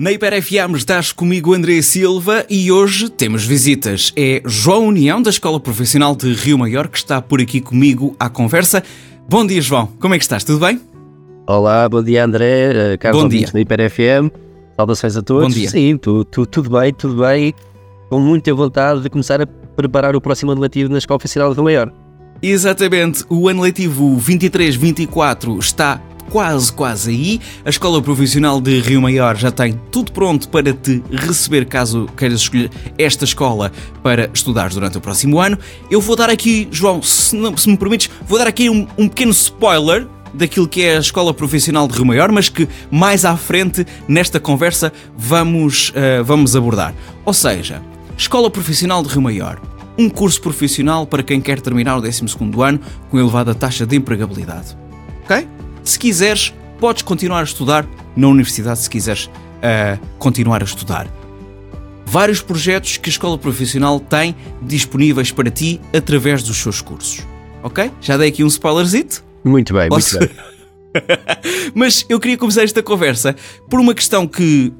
Na Hiper FM estás comigo André Silva e hoje temos visitas. É João União da Escola Profissional de Rio Maior que está por aqui comigo à conversa. Bom dia João, como é que estás? Tudo bem? Olá, bom dia André, uh, Carlos bom dia. na Hiper FM. Saudações a todos. Bom dia. Sim, tu, tu, tudo bem, tudo bem. Com muita vontade de começar a preparar o próximo ano letivo na Escola Profissional de Rio Maior. Exatamente, o ano letivo 23-24 está quase, quase aí. A Escola Profissional de Rio Maior já tem tudo pronto para te receber caso queiras escolher esta escola para estudares durante o próximo ano. Eu vou dar aqui, João, se, não, se me permites, vou dar aqui um, um pequeno spoiler daquilo que é a Escola Profissional de Rio Maior, mas que mais à frente nesta conversa vamos, uh, vamos abordar. Ou seja, Escola Profissional de Rio Maior. Um curso profissional para quem quer terminar o 12 ano com elevada taxa de empregabilidade. Ok? Se quiseres, podes continuar a estudar na universidade, se quiseres uh, continuar a estudar. Vários projetos que a escola profissional tem disponíveis para ti através dos seus cursos. Ok? Já dei aqui um spoilerzito? Muito bem, Posso? muito bem. Mas eu queria começar esta conversa por uma questão que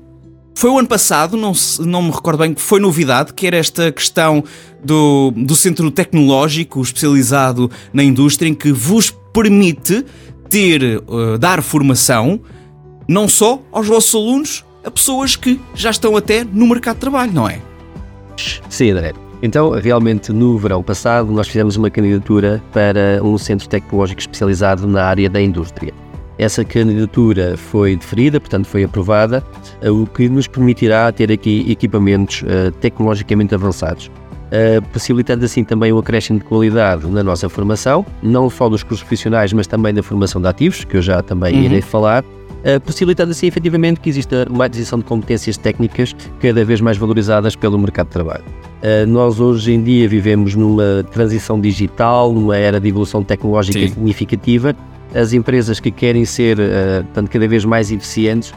foi o ano passado, não, não me recordo bem, que foi novidade, que era esta questão do, do centro tecnológico especializado na indústria, em que vos permite ter, uh, dar formação não só aos vossos alunos, a pessoas que já estão até no mercado de trabalho, não é? Sim, André. Então, realmente, no verão passado, nós fizemos uma candidatura para um centro tecnológico especializado na área da indústria. Essa candidatura foi deferida, portanto, foi aprovada, o que nos permitirá ter aqui equipamentos uh, tecnologicamente avançados uh, possibilitando assim também o acréscimo de qualidade na nossa formação, não só dos cursos profissionais, mas também da formação de ativos, que eu já também uhum. irei falar. Uh, possibilitando assim efetivamente que exista uma aquisição de competências técnicas cada vez mais valorizadas pelo mercado de trabalho. Uh, nós hoje em dia vivemos numa transição digital, numa era de evolução tecnológica Sim. significativa. As empresas que querem ser tanto cada vez mais eficientes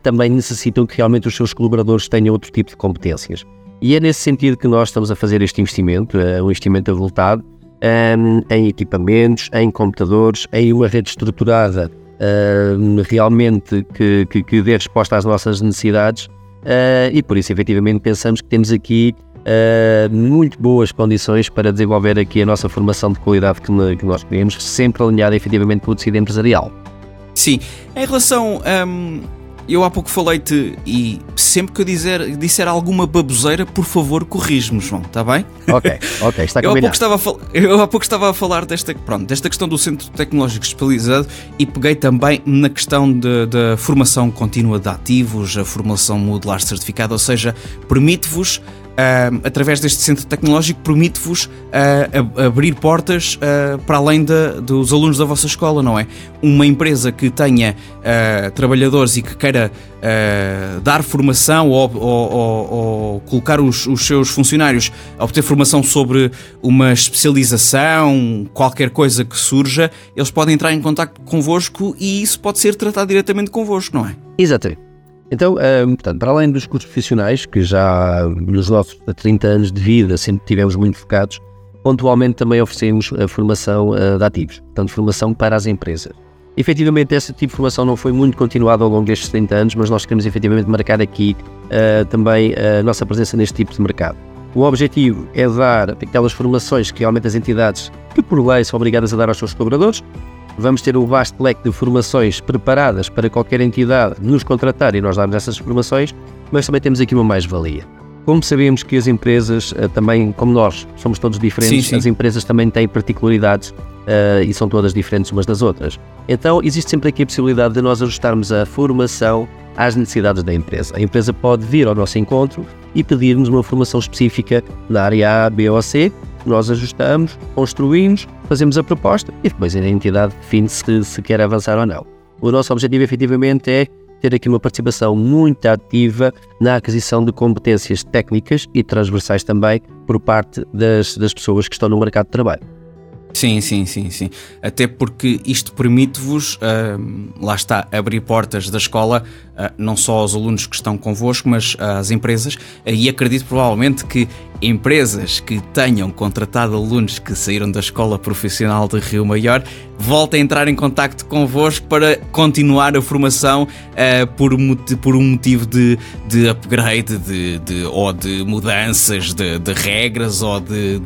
também necessitam que realmente os seus colaboradores tenham outro tipo de competências. E é nesse sentido que nós estamos a fazer este investimento, uh, um investimento avultado ehm, em equipamentos, em computadores, em uma rede estruturada uh, realmente que, que, que, dê resposta às nossas necessidades uh, e por isso efetivamente pensamos que temos aqui uh, muito boas condições para desenvolver aqui a nossa formação de qualidade que, que nós queremos, sempre alinhada efetivamente com o tecido empresarial. Sim, em relação um ehm, eu há pouco falei-te e sempre que eu dizer, disser alguma baboseira, por favor, corrige-me, João, está bem? Ok, ok, está eu há, pouco estava a eu há pouco estava a falar desta, pronto, desta questão do Centro Tecnológico Especializado e peguei também na questão da formação contínua de ativos, a formação modular certificada, ou seja, permite-vos uh, através deste centro tecnológico, permite-vos uh, abrir portas uh, para além de, dos alunos da vossa escola, não é? Uma empresa que tenha trabalhadores e que queira dar formação ou, ou, ou, ou colocar os, os, seus funcionários a obter formação sobre uma especialização, qualquer coisa que surja, eles podem entrar em contato convosco e isso pode ser tratado diretamente convosco, não é? Exatamente. Então, um, portanto, para além dos cursos profissionais, que já nos nossos 30 anos de vida sempre tivemos muito focados, pontualmente também oferecemos a formação uh, de ativos, portanto, formação para as empresas. Efetivamente, esse tipo de formação não foi muito continuado ao longo destes 30 anos, mas nós queremos efetivamente marcar aqui uh, também a nossa presença neste tipo de mercado. O objetivo é dar aquelas formações que realmente as entidades, que por lei são obrigadas a dar aos seus colaboradores, vamos ter um vasto leque de formações preparadas para qualquer entidade nos contratar e nós darmos essas formações, mas também temos aqui uma mais-valia. Como sabemos que as empresas eh, também, como nós, somos todos diferentes, sim, sim. as empresas também têm particularidades uh, e são todas diferentes umas das outras. Então, existe sempre aqui a possibilidade de nós ajustarmos a formação às necessidades da empresa. A empresa pode vir ao nosso encontro e pedir-nos uma formação específica na área A, B ou C, nós ajustamos, construímos, fazemos a proposta e depois a entidade define se, se quer avançar ou não. O nosso objetivo efetivamente é ter aqui uma participação muito ativa na aquisição de competências técnicas e transversais também por parte das, das pessoas que estão no mercado de trabalho. Sim, sim, sim, sim. Até porque isto permite-vos, uh, lá está, abrir portas da escola não só aos alunos que estão convosco, mas às empresas, e acredito provavelmente que empresas que tenham contratado alunos que saíram da Escola Profissional de Rio Maior voltem a entrar em contacto convosco para continuar a formação uh, por, por um motivo de, de upgrade de, de, ou de mudanças de, de regras ou de,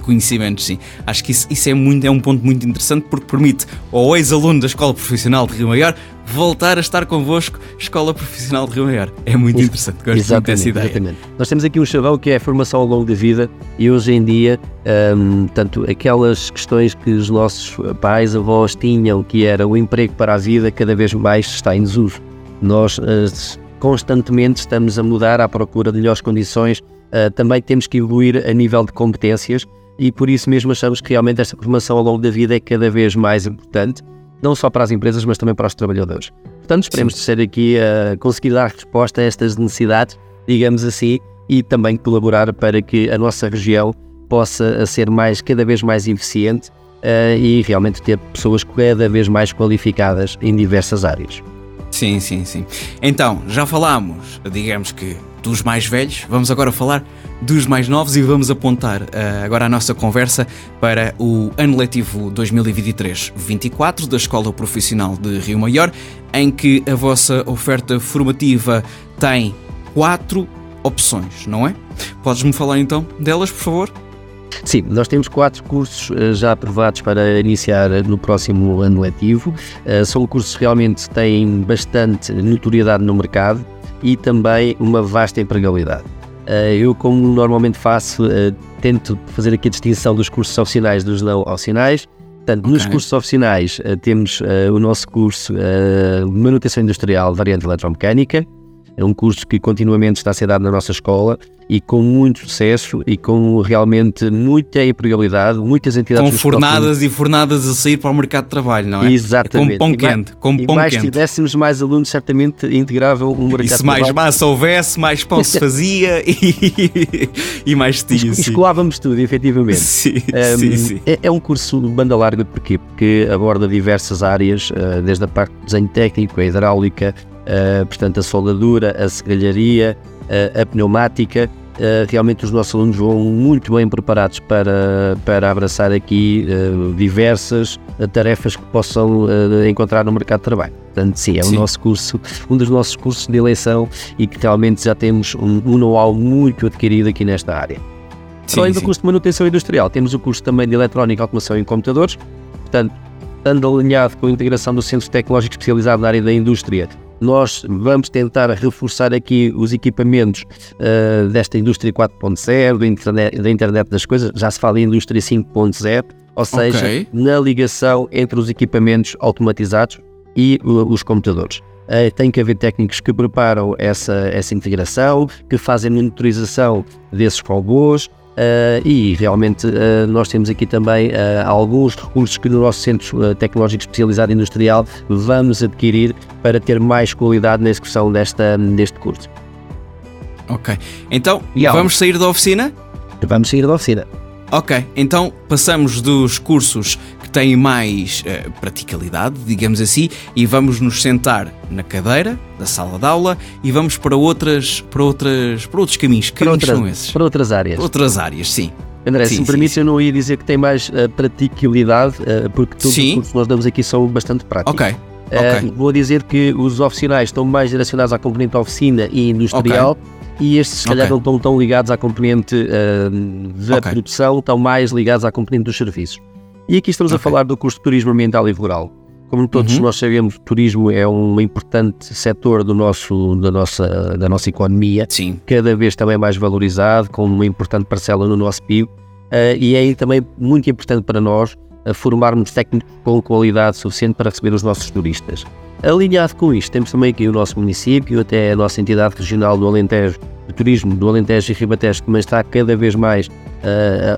conhecimentos. Sim. Acho que isso, isso é, muito, é um ponto muito interessante porque permite ao ex-aluno da Escola Profissional de Rio Maior voltar a estar convosco, Escola Profissional de Rio Maior. É muito interessante, gosto exatamente, muito dessa ideia. Exatamente. Nós temos aqui um chavão que é a formação ao longo da vida e hoje em dia, um, tanto aquelas questões que os nossos pais, avós tinham, que era o emprego para a vida, cada vez mais está em desuso. Nós uh, constantemente estamos a mudar à procura de melhores condições, uh, também temos que evoluir a nível de competências e por isso mesmo achamos que realmente esta formação ao longo da vida é cada vez mais importante não só para as empresas, mas também para os trabalhadores. Portanto, esperemos Sim. ser aqui a conseguir dar resposta a estas necessidades, digamos assim, e também colaborar para que a nossa região possa ser mais, cada vez mais eficiente uh, e realmente ter pessoas cada vez mais qualificadas em diversas áreas. Sim, sim, sim. Então, já falámos, digamos que dos mais velhos, vamos agora falar dos mais novos e vamos apontar uh, agora a nossa conversa para o ano letivo 2023-24 da Escola Profissional de Rio Maior, em que a vossa oferta formativa tem quatro opções, não é? Podes-me falar então delas, por favor? Sim, nós temos quatro cursos uh, já aprovados para iniciar no próximo ano letivo. Uh, são cursos que realmente têm bastante notoriedade no mercado e também uma vasta empregabilidade. Eh, eu, como normalmente faço, eh, tento fazer aqui a distinção dos cursos oficiais dos não oficiais. Portanto, okay. nos cursos oficiais eh, temos o nosso curso Manutenção Industrial Variante Eletromecânica, é um curso que continuamente está a ser dado na nossa escola e com muito sucesso e com realmente muita empregabilidade, muitas entidades... Com fornadas e fornadas a sair para o mercado de trabalho, não é? Exatamente. É com pão quente. Com e pão mais quente. tivéssemos mais alunos, certamente integravam o mercado e se de mais trabalho. massa houvesse, mais pão se fazia e, e mais tinha. Escoávamos tudo, efetivamente. Sim, um, sim, sim. É, é, um curso de banda larga, porquê? Porque aborda diversas áreas, uh, desde a parte do desenho técnico, a hidráulica, uh, portanto, a soldadura, a serralharia, uh, a pneumática. Uh, realmente os nossos alunos vão muito bem preparados para, para abraçar aqui diversas tarefas que possam encontrar no mercado de trabalho. Portanto, sim, é sim. o nosso curso, um dos nossos cursos de eleição e que realmente já temos um, um know-how muito adquirido aqui nesta área. Sim, Além do curso de manutenção industrial, temos o curso também de eletrónica, automação e computadores. Portanto, estando alinhado com a integração do Centro Tecnológico Especializado na área da indústria, nós vamos tentar reforçar aqui os equipamentos uh, desta indústria 4.0, da internet, da internet das coisas, já se fala em indústria 5.0, ou seja, okay. na ligação entre os equipamentos automatizados e uh, os computadores. Uh, tem que haver técnicos que preparam essa, essa integração, que fazem monitorização desses robôs, Uh, e realmente uh, nós temos aqui também uh, alguns recursos que no nosso Centro Tecnológico Especializado Industrial vamos adquirir para ter mais qualidade na execução desta, deste curso. Ok, então vamos sair da oficina? Vamos sair da oficina. Ok, então passamos dos cursos que têm mais uh, praticalidade, digamos assim, e vamos nos sentar na cadeira da sala de aula e vamos para outras, para outras, para outros caminhos. Que caminhos outra, são esses? Para outras áreas. Para outras áreas, sim. André, sim, se me permite, eu não ia dizer que tem mais uh, praticabilidade, uh, porque todos sim. os cursos que nós damos aqui são bastante práticos. Ok. Okay. vou dizer que os oficinais estão mais direcionados à componente oficina e industrial. Okay e estes, se calhar, okay. não estão tão ligados à componente uh, da produção, estão mais ligados à componente dos serviços. E aqui estamos okay. a falar do curso de turismo ambiental e rural. Como todos uhum. nós sabemos, o turismo é um importante setor do nosso, da, nossa, da nossa economia, Sim. cada vez também mais valorizado, com uma importante parcela no nosso PIB, uh, e é também muito importante para nós uh, formarmos técnicos com qualidade suficiente para receber os nossos turistas. Alinhado com isto, temos também aqui o nosso município, até a nossa entidade regional do Alentejo, de turismo do Alentejo e Ribatejo, que também está cada vez mais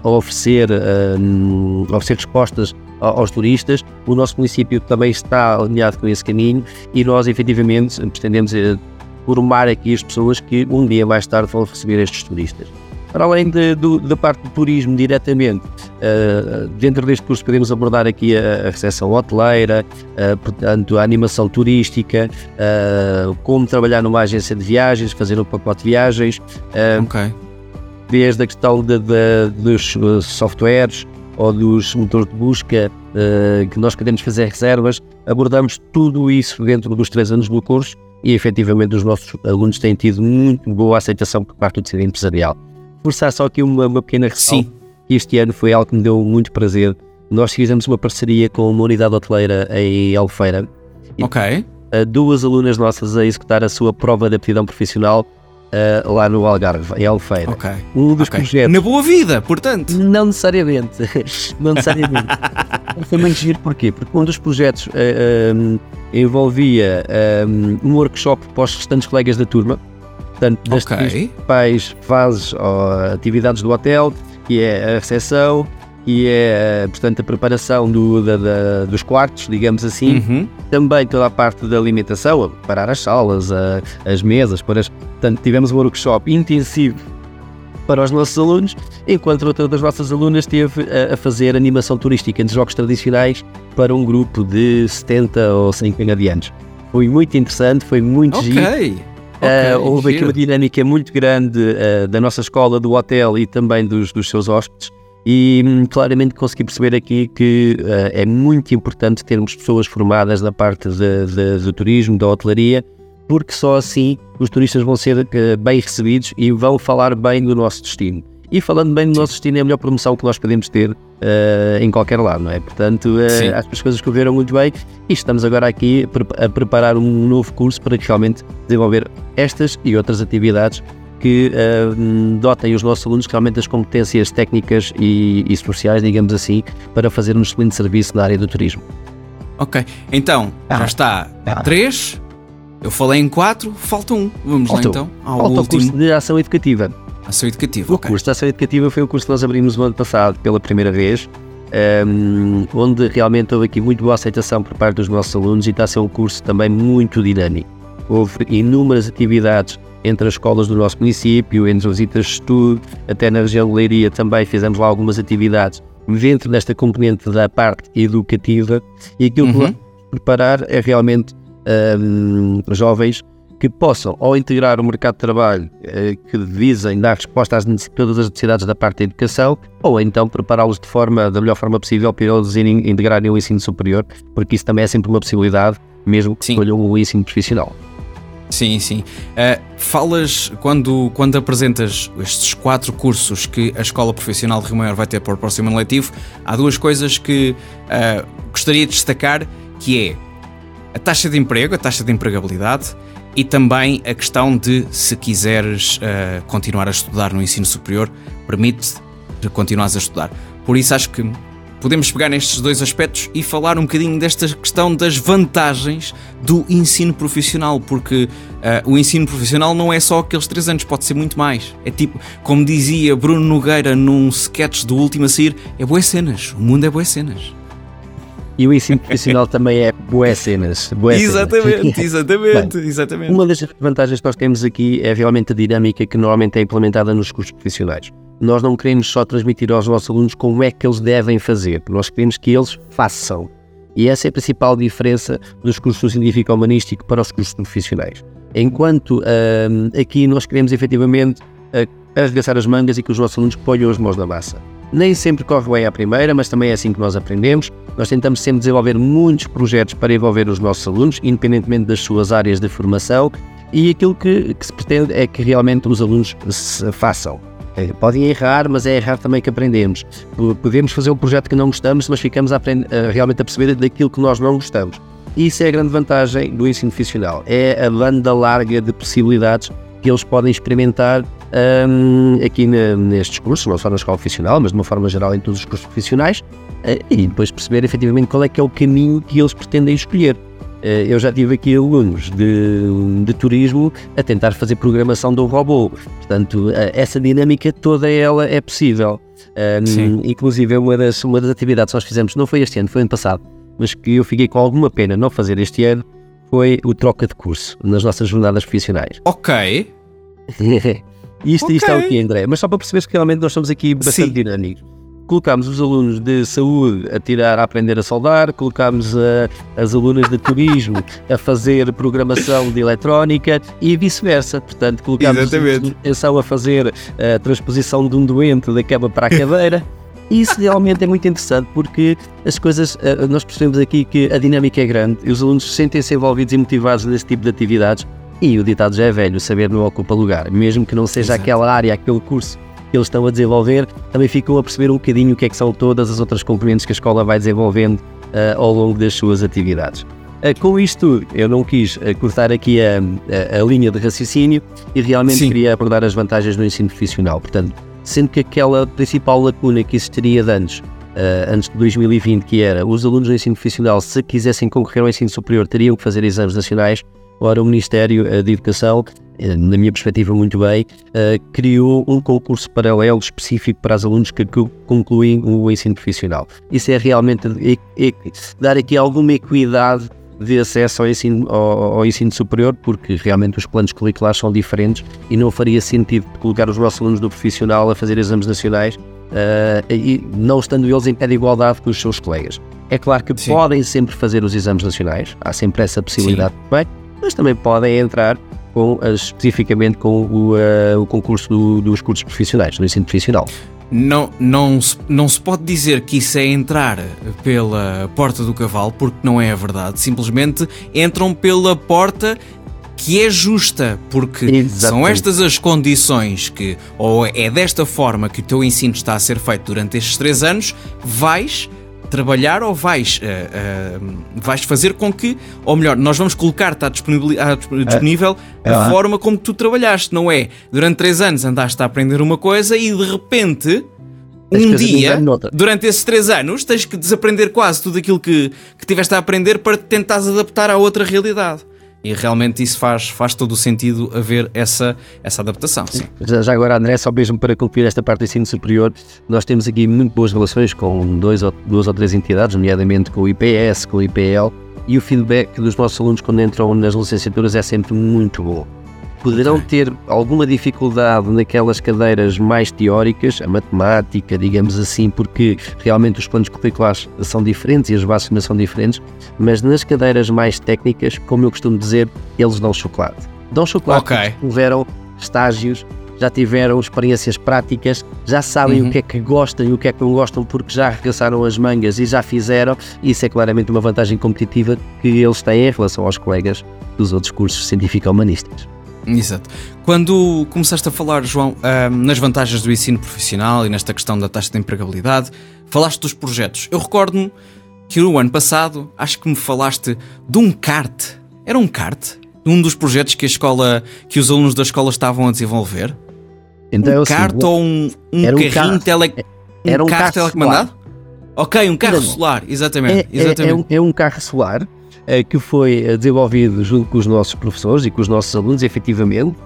a, oferecer, a oferecer respostas aos turistas. O nosso município também está alinhado com esse caminho e nós, efetivamente, pretendemos uh, formar aqui as pessoas que um dia mais tarde vão receber estes turistas. Para além de, do, da parte do turismo diretamente, Uh, dentro deste curso podemos abordar aqui a, a recepção hoteleira, uh, portanto, a animação turística, uh, como trabalhar numa agência de viagens, fazer um pacote de viagens, okay. Desde a questão de, de, dos softwares ou dos motores de busca que nós queremos fazer reservas, abordamos tudo isso dentro dos três anos do curso e efetivamente os nossos alunos têm tido muito boa aceitação por parte do tecido empresarial. Forçar só aqui uma, uma pequena ressalva. Sim este ano foi algo que me deu muito prazer. Nós fizemos uma parceria com uma unidade hoteleira em Albufeira. Ok. Duas alunas nossas a executar a sua prova de aptidão profissional Uh, lá no Algarve, em Albufeira. Ok. Um dos okay. projetos. Na boa vida, portanto. Não necessariamente. não necessariamente. Foi muito giro porquê? Porque um dos projetos uh, um, envolvia um, um workshop para os restantes colegas da turma. Portanto, das okay. principais fases ou atividades do hotel, que é a recepção, que é, portanto, a preparação do, da, da, dos quartos, digamos assim. Uhum. Também toda a parte da alimentação, a preparar as salas, a, as mesas. Para as, portanto, tivemos um workshop intensivo para os nossos alunos, enquanto outra das nossas alunas esteve a, a, fazer animação turística de jogos tradicionais para um grupo de 70 ou 100 canadianos. Foi muito interessante, foi muito okay. giro. Okay, uh, houve aqui uma dinâmica muito grande uh, da nossa escola, do hotel e também dos, dos seus hóspedes. E hum, claramente consegui perceber aqui que uh, é muito importante termos pessoas formadas na parte de, de, do turismo, da hotelaria, porque só assim os turistas vão ser bem recebidos e vão falar bem do nosso destino. E falando bem do nosso destino, é a melhor promoção que nós podemos ter uh, em qualquer lado, não é? Portanto, uh, acho que as coisas correram muito bem e estamos agora aqui a preparar um novo curso para realmente desenvolver estas e outras atividades que uh, dotem os nossos alunos realmente das competências técnicas e, e, sociais, digamos assim, para fazer um excelente serviço na área do turismo. Ok, então ah. já está ah. três, eu falei em quatro, falta um. Vamos lá então ao falta último. o curso de ação educativa. Ação educativa, o curso de ação educativa foi o curso que nós abrimos no ano passado pela primeira vez, um, onde realmente houve aqui muito boa aceitação por parte dos nossos alunos e está a ser um curso também muito dinâmico. Houve inúmeras atividades entre as escolas do nosso município, entre visitas de estudo, até na região de Leiria também fizemos lá algumas atividades dentro desta componente da parte educativa e aquilo uhum. que vamos preparar é realmente um, jovens que possam, ao integrar o mercado de trabalho eh, que visem dar resposta às todas as necessidades da parte da educação, ou então prepará-los de forma, da melhor forma possível para eles irem, integrarem o ensino superior, porque isso também é sempre uma possibilidade, mesmo que escolham o ensino profissional. Sim, sim. Uh, falas, quando, quando apresentas estes quatro cursos que a Escola Profissional de Rio Maior vai ter para o próximo ano letivo, há duas coisas que uh, gostaria de destacar, que é a taxa de emprego, a taxa de empregabilidade e também a questão de se quiseres uh, continuar a estudar no ensino superior, permite continuares a estudar. Por isso acho que podemos pegar nestes dois aspectos e falar um bocadinho desta questão das vantagens do ensino profissional, porque uh, o ensino profissional não é só aqueles três anos, pode ser muito mais. É tipo, como dizia Bruno Nogueira num sketch do último a sair, é boas cenas, o mundo é boas cenas. E o ensino profissional também é boas cenas. Boas exatamente, cenas. exatamente, Bem, exatamente. Uma das vantagens que nós temos aqui é realmente a dinâmica que normalmente é implementada nos cursos profissionais. Nós não queremos só transmitir aos nossos alunos como é que eles devem fazer, nós queremos que eles façam. E essa é a principal diferença dos cursos científico-humanístico para os cursos profissionais. Enquanto hum, aqui nós queremos efetivamente uh, arregaçar as mangas e que os nossos alunos ponham as mãos na massa. Nem sempre corre bem à primeira, mas também é assim que nós aprendemos. Nós tentamos sempre desenvolver muitos projetos para envolver os nossos alunos, independentemente das suas áreas de formação, e aquilo que, que se pretende é que realmente os alunos se façam. É, podem errar, mas é errar também que aprendemos. Podemos fazer um projeto que não gostamos, mas ficamos a realmente a perceber daquilo que nós não gostamos. Isso é a grande vantagem do ensino profissional. É a banda larga de possibilidades que eles podem experimentar um, aqui na, nestes cursos, não só na escola profissional, mas de uma forma geral em todos os cursos profissionais, uh, e depois perceber efetivamente qual é que é o caminho que eles pretendem escolher. Uh, eu já tive aqui alunos de, de, turismo a tentar fazer programação de um robô, portanto, uh, essa dinâmica toda ela é possível. Um, inclusive, uma das, uma das atividades que nós fizemos, não foi este ano, foi ano passado, mas que eu fiquei com alguma pena não fazer este ano, foi o troca de curso nas nossas jornadas profissionais. Ok. Isto, okay. isto é o que, André? Mas só para perceber que realmente nós estamos aqui bastante Sim. dinâmicos. Colocámos os alunos de saúde a tirar, a aprender a soldar, colocámos as alunas de turismo a fazer programação de eletrónica e vice-versa. Portanto, colocámos a a fazer a transposição de um doente da cama para a cadeira. Isso realmente é muito interessante porque as coisas, eh, nós percebemos aqui que a dinâmica é grande e os alunos sentem-se envolvidos e motivados nesse tipo de atividades. E o ditado já é velho: saber não ocupa lugar. Mesmo que não seja Exato. aquela área, aquele curso que eles estão a desenvolver, também ficam a perceber um bocadinho o que é que são todas as outras componentes que a escola vai desenvolvendo uh, ao longo das suas atividades. Uh, com isto, eu não quis uh, cortar aqui a, a, a, linha de raciocínio e realmente Sim. queria abordar as vantagens do ensino profissional. Portanto, sendo que aquela principal lacuna que existiria de antes, antes de 2020, que era os alunos do ensino profissional, se quisessem concorrer ao ensino superior, teriam que fazer exames nacionais, Ora, o Ministério de Educação, na minha perspectiva muito bem, eh, criou um concurso paralelo específico para os alunos que concluem o ensino profissional. Isso é realmente dar aqui alguma equidade de acesso ao ensino, ao, ao, ensino superior, porque realmente os planos curriculares são diferentes e não faria sentido colocar os nossos alunos do profissional a fazer exames nacionais uh, e não estando eles em pé de igualdade com os seus colegas. É claro que Sim. podem sempre fazer os exames nacionais, há sempre essa possibilidade também, mas também podem entrar com, especificamente com o, uh, o concurso do, dos cursos profissionais, do ensino profissional. Não, não, se, não se pode dizer que isso é entrar pela porta do cavalo, porque não é a verdade. Simplesmente entram pela porta que é justa, porque Exatamente. são estas as condições que, ou é desta forma que o teu ensino está a ser feito durante estes três anos, vais trabalhar ou vais, uh, uh, vais fazer com que, ou melhor, nós vamos colocar-te à disponível é. a forma como tu trabalhaste, não é? Durante três anos andaste a aprender uma coisa e de repente. um dia, durante esses três anos, tens que desaprender quase tudo aquilo que, que tiveste a aprender para te tentares adaptar a outra realidade. E realmente isso faz, faz todo o sentido haver essa, essa adaptação. Sim. Já, já, agora, André, só mesmo para concluir esta parte do ensino superior, nós temos aqui muito boas relações com dois ou, duas ou três entidades, nomeadamente com o IPS, com o IPL, e o feedback dos nossos alunos quando entram nas licenciaturas é sempre muito bom poderão okay. ter alguma dificuldade naquelas cadeiras mais teóricas, a matemática, digamos assim, porque realmente os planos curriculares são diferentes e as bases são diferentes, mas nas cadeiras mais técnicas, como eu costumo dizer, eles dão chocolate. Dão chocolate okay. porque tiveram estágios, já tiveram experiências práticas, já sabem uhum. o que é que gostam e o que é que não gostam porque já arregaçaram as mangas e já fizeram. Isso é claramente uma vantagem competitiva que eles têm em relação aos colegas dos outros cursos científico-humanísticos. Exato. Quando começaste a falar, João, nas vantagens do ensino profissional e nesta questão da taxa de empregabilidade, falaste dos projetos. Eu recordo-me que no ano passado, acho que me falaste de um kart. Era um kart? Um dos projetos que a escola, que os alunos da escola estavam a desenvolver? Então, um é kart assim, ou um, um carrinho carro, tele, um, era um carro, carro telecomandado? Solar. Ok, um carro solar, exatamente. É, exatamente. É, é, um, é um carro solar que foi eh, desenvolvido junto com os nossos professores e com os nossos alunos, efetivamente.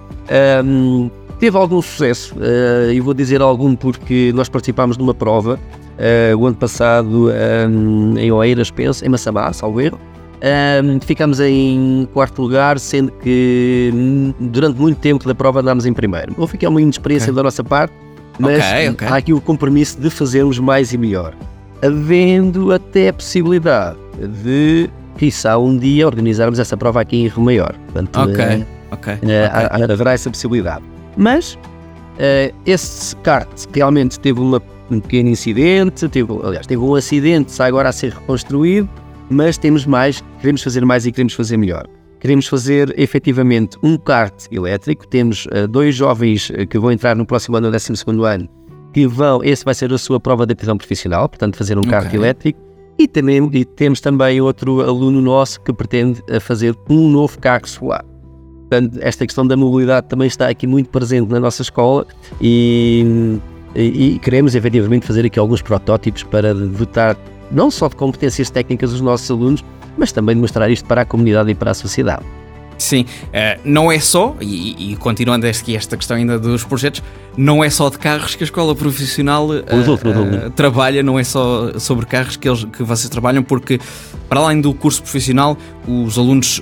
Um, teve algum sucesso, uh, e vou dizer algum porque nós participámos de uma prova uh, o ano passado um, em Oeiras, penso, em Massamá, salvo erro. Um, ficámos em quarto lugar, sendo que hum, durante muito tempo da prova andámos em primeiro. Houve aqui uma inexperiência okay. da nossa parte, mas okay, okay. há aqui o compromisso de fazermos mais e melhor. Havendo até a possibilidade de quiçá um dia organizarmos essa prova aqui em Rio Maior. Portanto, ok, uh, ok. Uh, haverá essa possibilidade. Mas uh, esse kart realmente teve uma, um pequeno incidente, teve, aliás, teve um acidente, está agora a ser reconstruído, mas temos mais, queremos fazer mais e queremos fazer melhor. Queremos fazer efetivamente um kart elétrico. Temos uh, dois jovens que vão entrar no próximo ano, no 12 ano, que vão, esse vai ser a sua prova de admissão profissional, portanto, fazer um okay. kart elétrico. E, também, e temos também outro aluno nosso que pretende eh, fazer um novo carro solar. Portanto, esta questão da mobilidade também está aqui muito presente na nossa escola e, e, e queremos efetivamente fazer aqui alguns protótipos para dotar não só de competências técnicas os nossos alunos, mas também de mostrar isto para a comunidade e para a sociedade. Sim, uh, não é só, e, e continuando aqui esta questão ainda dos projetos, não é só de carros que a escola profissional uh, uh, trabalha, não é só sobre carros que, eles, que vocês trabalham, porque para além do curso profissional, os alunos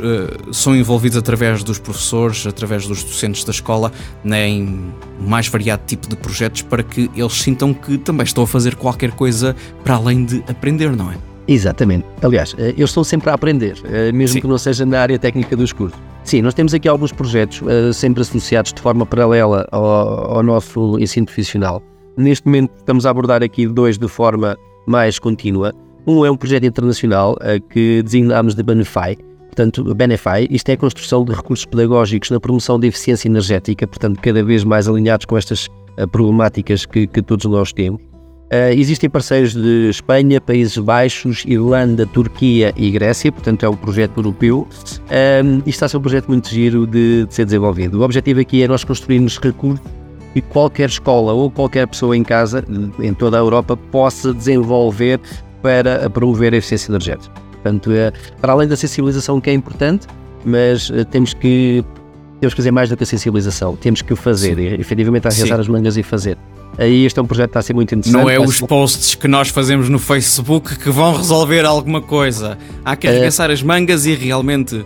são envolvidos através dos professores, através dos docentes da escola, né, em mais variado tipo de projetos para que eles sintam que também estão a fazer qualquer coisa para além de aprender, não é? Exatamente. Aliás, eles estão sempre a aprender, mesmo Sim. que não seja na área técnica dos cursos. Sim, nós temos aqui alguns projetos uh, sempre associados de forma paralela ao, ao, nosso ensino profissional. Neste momento estamos a abordar aqui dois de forma mais contínua. Um é um projeto internacional que designámos de Benefy. Portanto, Benefy, isto é a construção de recursos pedagógicos na promoção da eficiência energética, portanto, cada vez mais alinhados com estas problemáticas que, que todos nós temos. Uh, existem parceiros de Espanha, Países Baixos, Irlanda, Turquia e Grécia, portanto é um projeto europeu um, e está a ser um projeto muito giro de, de, ser desenvolvido. O objetivo aqui é nós construirmos recursos que qualquer escola ou qualquer pessoa em casa, em toda a Europa, possa desenvolver para promover a eficiência energética. Portanto, uh, para além da sensibilização que é importante, mas uh, temos que temos que fazer mais do que a sensibilização, temos que fazer, Sim. e, efetivamente arrasar as mangas e fazer. Aí este é um projeto que está a ser muito interessante. Não é os posts que nós fazemos no Facebook que vão resolver alguma coisa. Há que arregaçar é... as mangas e realmente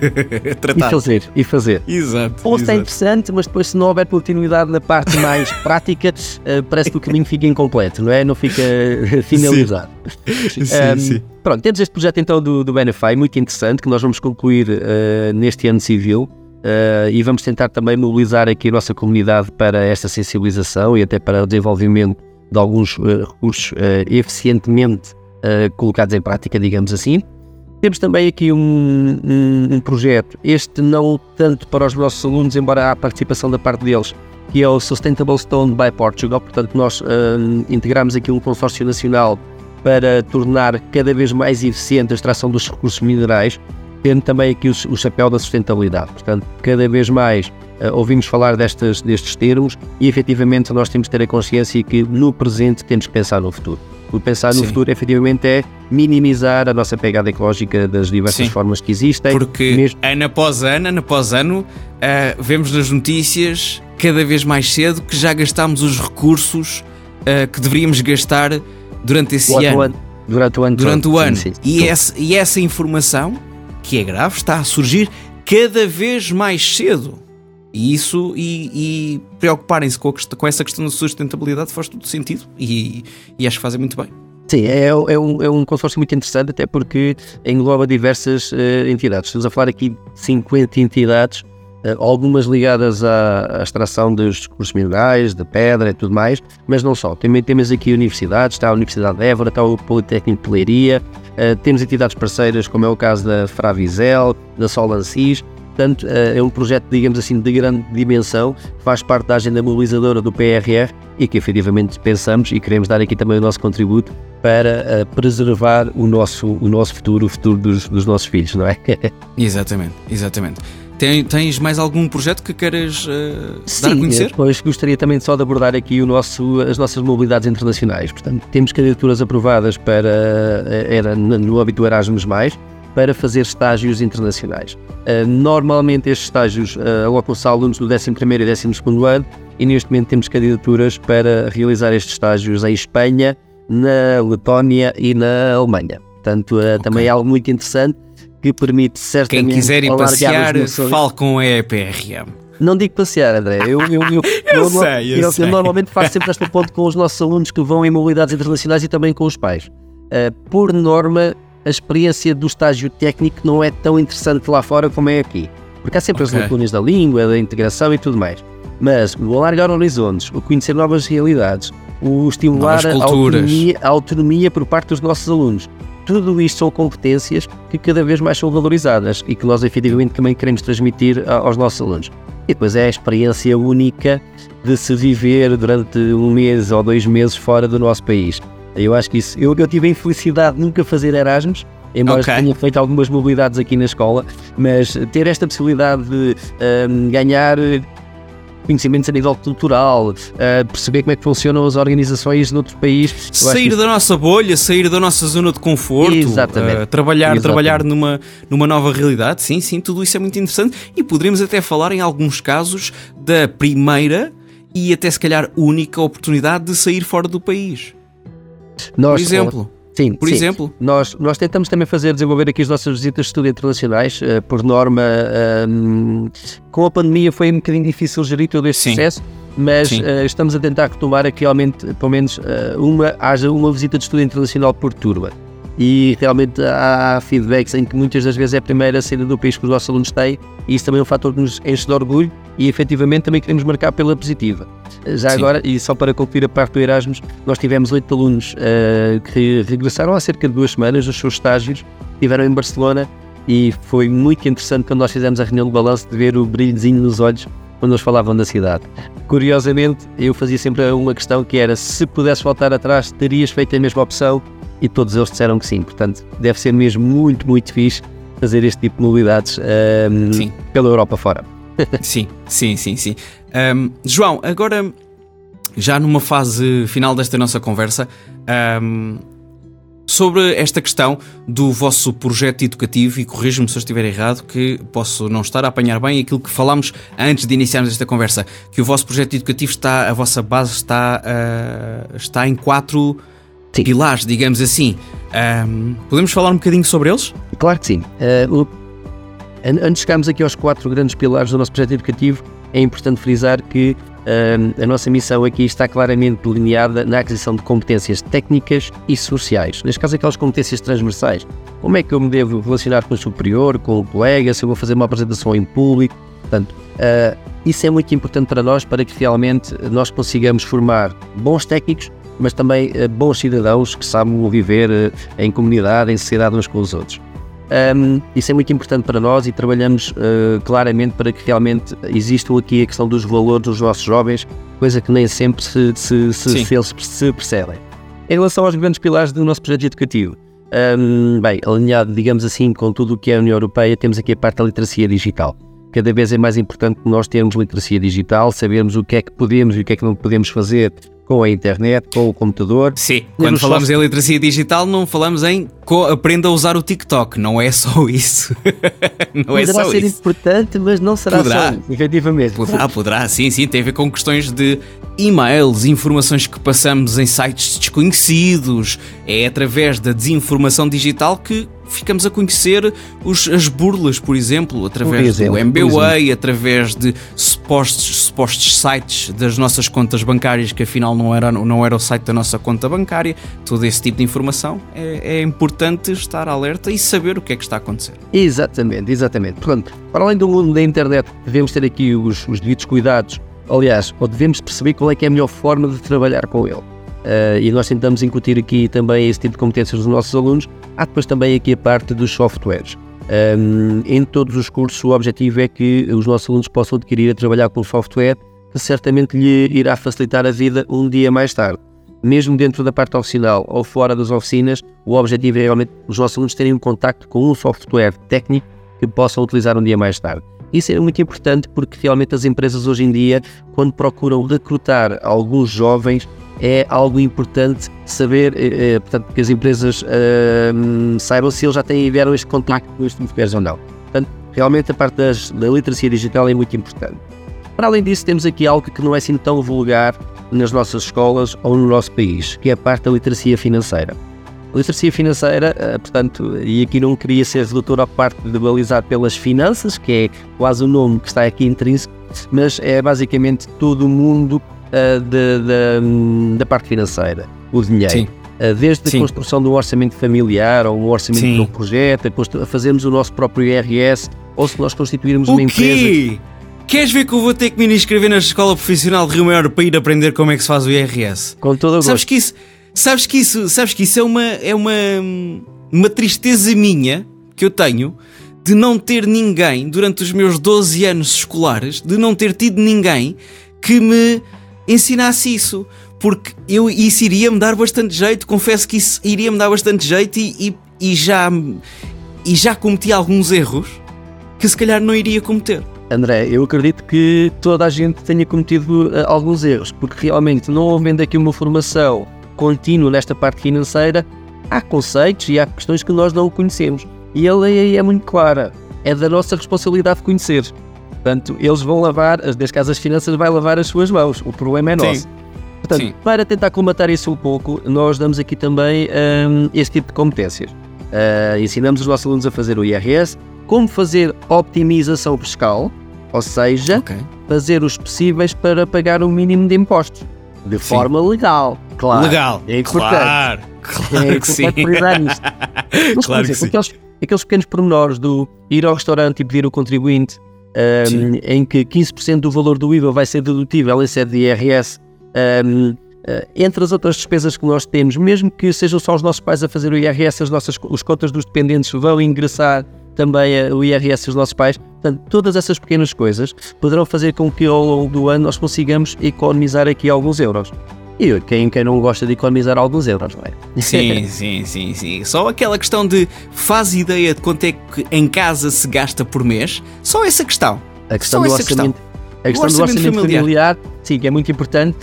tratar. E fazer, e fazer. Exato. O post é interessante, mas depois se não houver continuidade na parte mais prática, uh, parece que o caminho fica incompleto, não é? Não fica finalizado. Sim, sim, um, sim. Pronto, temos este projeto então do, do Benefy, muito interessante, que nós vamos concluir uh, neste ano civil. Uh, e vamos tentar também mobilizar aqui a nossa comunidade para esta sensibilização e até para o desenvolvimento de alguns uh, recursos uh, eficientemente colocados em prática, digamos assim. Temos também aqui um, um, um, projeto, este não tanto para os nossos alunos, embora há participação da parte deles, que é o Sustainable Stone by Portugal. Portanto, nós integramos aqui um consórcio nacional para tornar cada vez mais eficiente a extração dos recursos minerais tendo também aqui o, o chapéu da sustentabilidade. Portanto, cada vez mais uh, ouvimos falar destes, destes termos e efetivamente nós temos que ter a consciência que no presente temos que pensar no futuro. O pensar Sim. no futuro efetivamente é minimizar a nossa pegada ecológica das diversas Sim. formas que existem. Porque mesmo... ano após ano, ano após ano, uh, vemos nas notícias cada vez mais cedo que já gastámos os recursos uh, que deveríamos gastar durante esse ano. ano. Durante o ano. Durante o ano. Sim, e, essa, e essa informação que é grave, está a surgir cada vez mais cedo. E isso, e, e preocuparem-se com, com, essa questão da sustentabilidade faz todo sentido e, e acho que fazem muito bem. Sim, é, é, um, é um consórcio muito interessante, até porque engloba diversas uh, entidades. Estamos a falar aqui de 50 entidades, algumas ligadas à, extração dos recursos minerais, de pedra e tudo mais, mas não só. Também temos aqui universidades, está a Universidade de Évora, está o Politécnico de Leiria, Uh, temos entidades parceiras, como é o caso da Fravizel, da Solancis. Portanto, uh, é um projeto, digamos assim, de grande dimensão, faz parte da agenda mobilizadora do PRR e que efetivamente pensamos e queremos dar aqui também o nosso contributo para preservar o nosso, o nosso futuro, o futuro dos, dos nossos filhos, não é? exatamente, exatamente. Tens mais algum projeto que queiras uh, Sim, dar a conhecer? Depois gostaria também só de abordar aqui o nosso, as nossas mobilidades internacionais. Portanto, temos candidaturas aprovadas para eh, era no âmbito Erasmus, para fazer estágios internacionais. Uh, normalmente estes estágios uh, alocam-se a alunos do 11 e 12 ano e neste momento temos candidaturas para realizar estes estágios em Espanha, na Letónia e na Alemanha. Portanto, uh, okay. também é algo muito interessante que permite certamente. Quem quiser ir passear, fale com a EPRM. Não digo passear, André. Eu, eu, eu, eu, sei, eu, sei. normalmente faço sempre este ponto com os nossos alunos que vão em mobilidades internacionais e também com os pais. Uh, por norma, a experiência do estágio técnico não é tão interessante lá fora como é aqui. Porque há sempre okay. as lacunas da língua, da integração e tudo mais. Mas o alargar horizontes, o conhecer novas realidades, o estimular a autonomia, a autonomia por parte dos nossos alunos tudo isto são competências que cada vez mais são valorizadas e que nós efetivamente também queremos transmitir aos nossos alunos. E depois é a experiência única de se viver durante um mês ou dois meses fora do nosso país. Eu acho que isso. Eu, eu tive a infelicidade de nunca fazer Erasmus, embora okay. tenha feito algumas mobilidades aqui na escola, mas ter esta possibilidade de um, ganhar conhecimentos a nível cultural, uh, perceber como é que funcionam as organizações noutro país. Sair da nossa bolha, sair da nossa zona de conforto, uh, trabalhar, Exatamente. trabalhar numa, numa nova realidade, sim, sim, tudo isso é muito interessante e poderíamos até falar em alguns casos da primeira e até se calhar única oportunidade de sair fora do país. Nós, Por exemplo. Sim, por sim. exemplo. Nós, nós tentamos também fazer, desenvolver aqui as nossas visitas de estudo internacionais, uh, por norma, uh, com a pandemia foi um bocadinho difícil gerir todo este sim. processo, mas uh, estamos a tentar retomar aqui realmente, pelo menos, uma, haja uma visita de estudo internacional por turma. E realmente há feedbacks em que muitas das vezes é a primeira saída do país que os nossos alunos têm, e isso também é um fator que nos enche de orgulho e efetivamente também queremos marcar pela positiva. Já Sim. agora, e só para concluir a parte do Erasmus, nós tivemos oito alunos uh, que regressaram há cerca de duas semanas dos seus estágios, estiveram em Barcelona e foi muito interessante quando nós fizemos a reunião de balanço de ver o brilhozinho nos olhos quando nos falavam da cidade. Curiosamente, eu fazia sempre uma questão que era se pudesse voltar atrás, terias feito a mesma opção? E todos eles disseram que sim. Portanto, deve ser mesmo muito, muito fixe fazer este tipo de mobilidades um, pela Europa fora. sim, sim, sim, sim. Um, João, agora já numa fase final desta nossa conversa, um, sobre esta questão do vosso projeto educativo, e corrijo-me se eu estiver errado, que posso não estar a apanhar bem aquilo que falámos antes de iniciarmos esta conversa, que o vosso projeto educativo está, a vossa base está, uh, está em quatro sim. pilares, digamos assim. Um, podemos falar um bocadinho sobre eles? Claro que sim. Uh, o, antes de chegarmos aqui aos quatro grandes pilares do nosso projeto educativo, é importante frisar que uh, a nossa missão aqui está claramente delineada na aquisição de competências técnicas e sociais. Neste caso, aquelas competências transversais. Como é que eu me devo relacionar com o superior, com o colega, se eu vou fazer uma apresentação em público. Portanto, uh, isso é muito importante para nós, para que realmente nós consigamos formar bons técnicos, mas também uh, bons cidadãos que sabem viver em comunidade, em sociedade uns com os outros. Um, isso é muito importante para nós e trabalhamos uh, claramente para que realmente existam aqui a questão dos valores dos nossos jovens, coisa que nem sempre se, se, se, se eles se percebem. Em relação aos grandes pilares do nosso projeto educativo, um, bem, alinhado, digamos assim, com tudo o que é a União Europeia, temos aqui a parte da literacia digital. Cada vez é mais importante nós termos literacia digital, sabermos o que é que podemos e o que é que não podemos fazer com a internet, com o computador. Sim, quando falamos em literacia digital, não falamos em aprenda a usar o TikTok, não é só isso. não é Poderá só ser importante, mas não será poderá. só, efetivamente. Poderá, poderá, sim, sim, tem a ver com questões de e-mails, informações que passamos em sites desconhecidos. É através da desinformação digital que ficamos a conhecer os, as burlas, por exemplo, através exemplo, do MBWay, através de supostos, supostos sites das nossas contas bancárias que afinal não era, não era o site da nossa conta bancária. Todo esse tipo de informação é, é importante estar alerta e saber o que é que está a acontecer. Exatamente, exatamente. Portanto, para além do mundo da internet, devemos ter aqui os, os devidos cuidados. Aliás, ou devemos perceber qual é que é a melhor forma de trabalhar com ele. Uh, e nós tentamos incutir aqui também esse tipo de competências dos nossos alunos. Há depois também aqui a parte dos softwares. Um, em todos os cursos, o objetivo é que os nossos alunos possam adquirir a trabalhar com software que certamente lhe irá facilitar a vida um dia mais tarde. Mesmo dentro da parte oficinal ou fora das oficinas, o objetivo é realmente os nossos alunos terem um contacto com um software técnico que possam utilizar um dia mais tarde. Isso é muito importante porque realmente as empresas hoje em dia, quando procuram recrutar alguns jovens, é algo importante saber, é, portanto, que as empresas é, saibam se eles já têm tiveram este contacto com estes mulheres ou não. Portanto, realmente a parte das, da literacia digital é muito importante. Para além disso, temos aqui algo que não é assim tão vulgar nas nossas escolas ou no nosso país, que é a parte da literacia financeira. A literacia financeira, portanto, e aqui não queria ser redutor à parte de balizar pelas finanças, que é quase o nome que está aqui intrínseco, mas é basicamente todo mundo uh, de, de, da parte financeira, o dinheiro. Sim. Uh, desde Sim. a construção de um orçamento familiar ou um orçamento Sim. de um projeto, a, fazermos o nosso próprio IRS, ou se nós constituirmos o uma quê? empresa. Queres ver que eu vou ter que me inscrever na escola profissional de Rio Maior para ir aprender como é que se faz o IRS? Com todo o sabes gosto. Que isso, sabes que isso, sabes que isso é uma, é uma, uma tristeza minha que eu tenho de não ter ninguém durante os meus 12 anos escolares, de não ter tido ninguém que me ensinasse isso. Porque eu, isso iria-me dar bastante jeito, confesso que isso iria-me dar bastante jeito e, e, e, já, e já cometi alguns erros que se calhar não iria cometer. André, eu acredito que toda a gente tenha cometido uh, alguns erros, porque realmente não havendo aqui uma formação contínua nesta parte financeira, há conceitos e há questões que nós não conhecemos. E a lei aí é muito clara, é da nossa responsabilidade conhecer. Portanto, eles vão lavar, as casas finanças vai lavar as suas mãos, o problema é nosso. Sim. Portanto, Sim. para tentar combater isso um pouco, nós damos aqui também um, este tipo de competências. Uh, ensinamos os nossos alunos a fazer o IRS, como fazer optimização fiscal, ou seja, okay. fazer os possíveis para pagar o mínimo de impostos, de sim. forma legal. Claro. Legal. É importante. Claro. Claro é que sim. Mas, claro que sim. Aqueles, aqueles pequenos pormenores do ir ao restaurante e pedir o contribuinte, um, em que 15% do valor do IVA vai ser dedutível em sede de IRS, um, Uh, entre as outras despesas que nós temos, mesmo que sejam só os nossos pais a fazer o IRS, as nossas os contas dos dependentes vão ingressar também o IRS dos nossos pais. Portanto, todas essas pequenas coisas poderão fazer com que ao longo do ano nós consigamos economizar aqui alguns euros. E quem, quem não gosta de economizar alguns euros, não é? Sim, sim, sim, sim. Só aquela questão de faz ideia de quanto é que em casa se gasta por mês? Só essa questão. A questão Só do orçamento. Questão. A questão orçamento do orçamento familiar. familiar. sim, que é muito importante.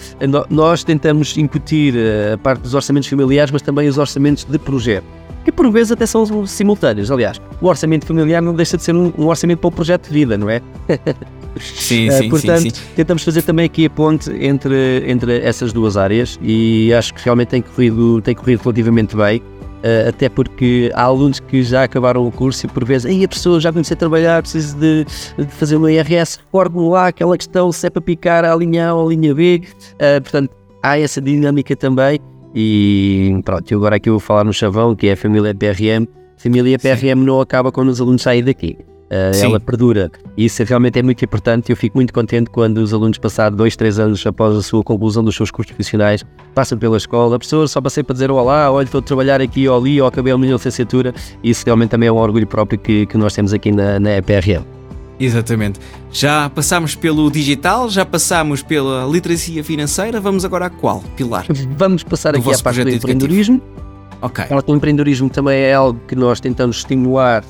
Nós tentamos incutir eh, a parte dos orçamentos familiares, mas também os orçamentos de projeto que por vezes até são simultâneos. Aliás, o orçamento familiar não deixa de ser um, um orçamento para o projeto de vida, não é? Sim, sim, Portanto, sim, sim. tentamos fazer também aqui a ponte entre, entre essas duas áreas e acho que realmente tem corrido, tem corrido relativamente bem. Uh, até porque há alunos que já acabaram o curso e por vezes aí a pessoa já comecei a trabalhar, preciso de, de fazer uma IRS, recordo-me lá aquela questão se é para picar a linha A ou a linha B. Uh, portanto, há essa dinâmica também e pronto, agora aqui eu vou falar no chavão, que é a família PRM. Família PRM Sim. não acaba quando os alunos saem daqui. Uh, ela perdura. E isso realmente é muito importante. Eu fico muito contente quando os alunos, passados dois, três anos após a sua conclusão dos seus cursos profissionais, passam pela escola. A professor só passei para dizer olá, olha, estou a trabalhar aqui ou ali, ou acabei a minha licenciatura. Isso realmente também é um orgulho próprio que, que nós temos aqui na, na EPRM. Exatamente. Já passámos pelo digital, já passámos pela literacia financeira, vamos agora a qual pilar? Vamos passar aqui à parte do empreendedorismo. Ok. O empreendedorismo também é algo que nós tentamos estimular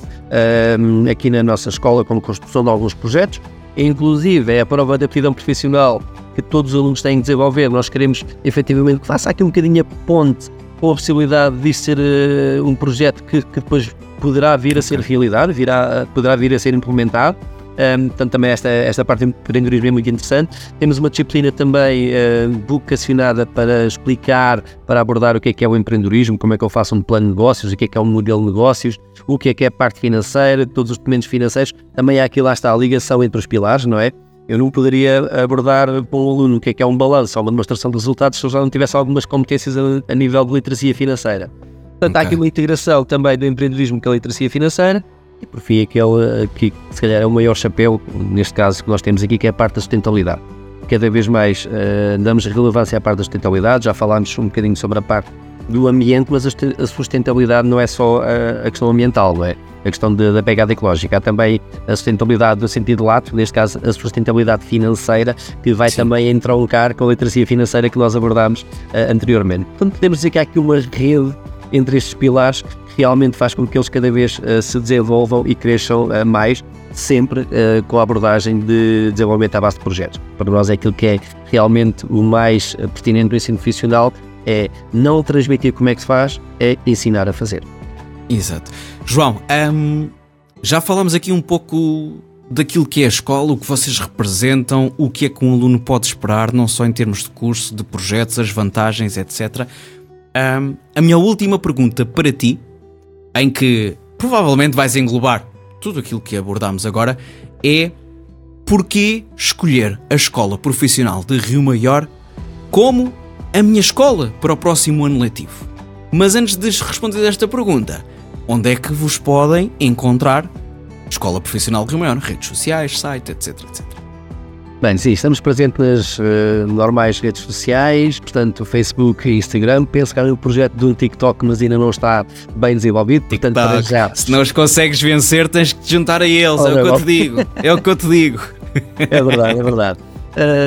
um, aqui na nossa escola com a construção de alguns projetos. Inclusive, é a prova de aptidão profissional que todos os alunos têm que desenvolver. Nós queremos efetivamente que faça aqui um bocadinho a ponte com a possibilidade de ser uh, um projeto que, que, depois poderá vir a ser realidade, virá, poderá vir a ser implementado. Um, portanto, também esta, esta parte do empreendedorismo é muito interessante. Temos uma disciplina também uh, vocacionada para explicar, para abordar o que é que é o empreendedorismo, como é que eu faço um plano de negócios, o que é que é um modelo de negócios, o que é que é a parte financeira, todos os documentos financeiros. Também há aqui lá está a ligação entre os pilares, não é? Eu não poderia abordar para um aluno o que é que é um balanço ou uma demonstração de resultados se eu já não tivesse algumas competências a, a nível de literacia financeira. Portanto, okay. há aqui uma integração também do empreendedorismo com a literacia financeira e por fim, aquele que se calhar é o maior chapéu, neste caso que nós temos aqui, que é a parte da sustentabilidade. Cada vez mais uh, damos relevância à parte da sustentabilidade, já falámos um bocadinho sobre a parte do ambiente, mas a sustentabilidade não é só a, a questão ambiental, não é? A questão de, da pegada ecológica. Há também a sustentabilidade no sentido lato, neste caso a sustentabilidade financeira, que vai Sim. também entroncar com a literacia financeira que nós abordámos uh, anteriormente. Portanto, podemos dizer que há aqui uma rede entre estes pilares realmente faz com que eles cada vez uh, se desenvolvam e cresçam uh, mais, sempre uh, com a abordagem de desenvolvimento à base de projetos. Para nós é aquilo que é realmente o mais pertinente do ensino profissional, é não transmitir como é que se faz, é ensinar a fazer. Exato. João, um, já falamos aqui um pouco daquilo que é a escola, o que vocês representam, o que é que um aluno pode esperar, não só em termos de curso, de projetos, as vantagens, etc. Um, a minha última pergunta para ti, em que provavelmente vais englobar tudo aquilo que abordámos agora, é porquê escolher a Escola Profissional de Rio Maior como a minha escola para o próximo ano letivo? Mas antes de responder esta pergunta, onde é que vos podem encontrar Escola Profissional de Rio Maior? Redes sociais, site, etc, etc. Bem, sim, estamos presentes nas uh, normais redes sociais, portanto, Facebook e Instagram. Penso que há um projeto do TikTok, mas ainda não está bem desenvolvido. TikTok. Portanto, já... Se não os consegues vencer, tens que te juntar a eles. é o que eu te digo. É o que eu te digo. É verdade, é verdade.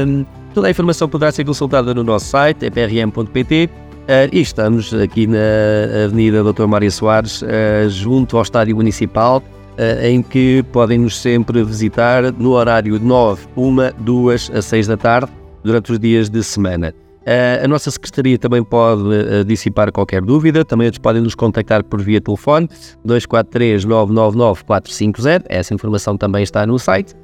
Um, toda a informação poderá ser consultada no nosso site, eprm.pt. Uh, e estamos aqui na Avenida Dr. Mário Soares, uh, junto ao Estádio Municipal em que podem nos sempre visitar no horário de 9, 1, 2 a 6 da tarde, durante os dias de semana. Uh, a nossa secretaria também pode uh, dissipar qualquer dúvida, também podem nos contactar por via telefone 243 999 450, essa informação também está no site.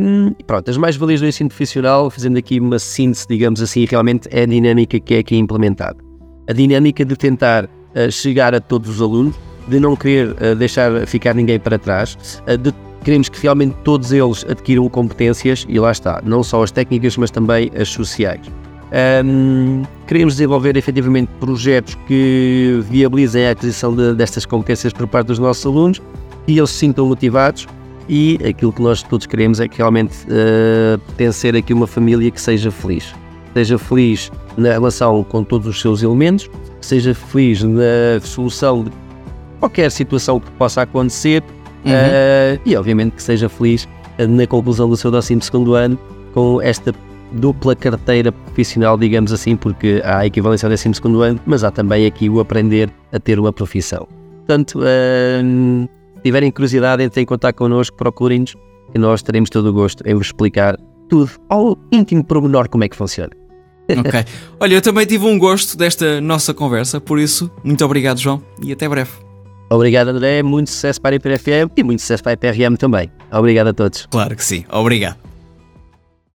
Um, pronto, as mais-valias do ensino profissional, fazendo aqui uma síntese, digamos assim, realmente é a dinâmica que é aqui implementada. A dinâmica de tentar chegar a todos os alunos, de não querer uh, deixar ficar ninguém para trás, uh, de queremos que realmente todos eles adquiram competências e lá está, não só as técnicas, mas também as sociais. Um, queremos desenvolver efetivamente projetos que viabilizem a aquisição de, destas competências por parte dos nossos alunos e eles se sintam motivados e aquilo que nós todos queremos é que realmente uh, pertencer aqui uma família que seja feliz. Seja feliz na relação com todos os seus elementos, seja feliz na solução de qualquer situação que possa acontecer uhum. uh, e, obviamente, que seja feliz na conclusão do seu 12 ano com esta dupla carteira profissional, digamos assim, porque há a equivalência ao 12 ano, mas há também aqui o aprender a ter uma profissão. Portanto, uh, tiverem curiosidade, entrem em contato connosco, procurem-nos, e nós teremos todo o gosto em vos explicar tudo, ao íntimo pormenor, como é que funciona. Ok. Olha, eu também tive um gosto desta nossa conversa, por isso, muito obrigado, João, e até breve. Obrigado, André. Muito sucesso para a IPRFM e muito sucesso para a IPRM também. Obrigado a todos. Claro que sim. Obrigado.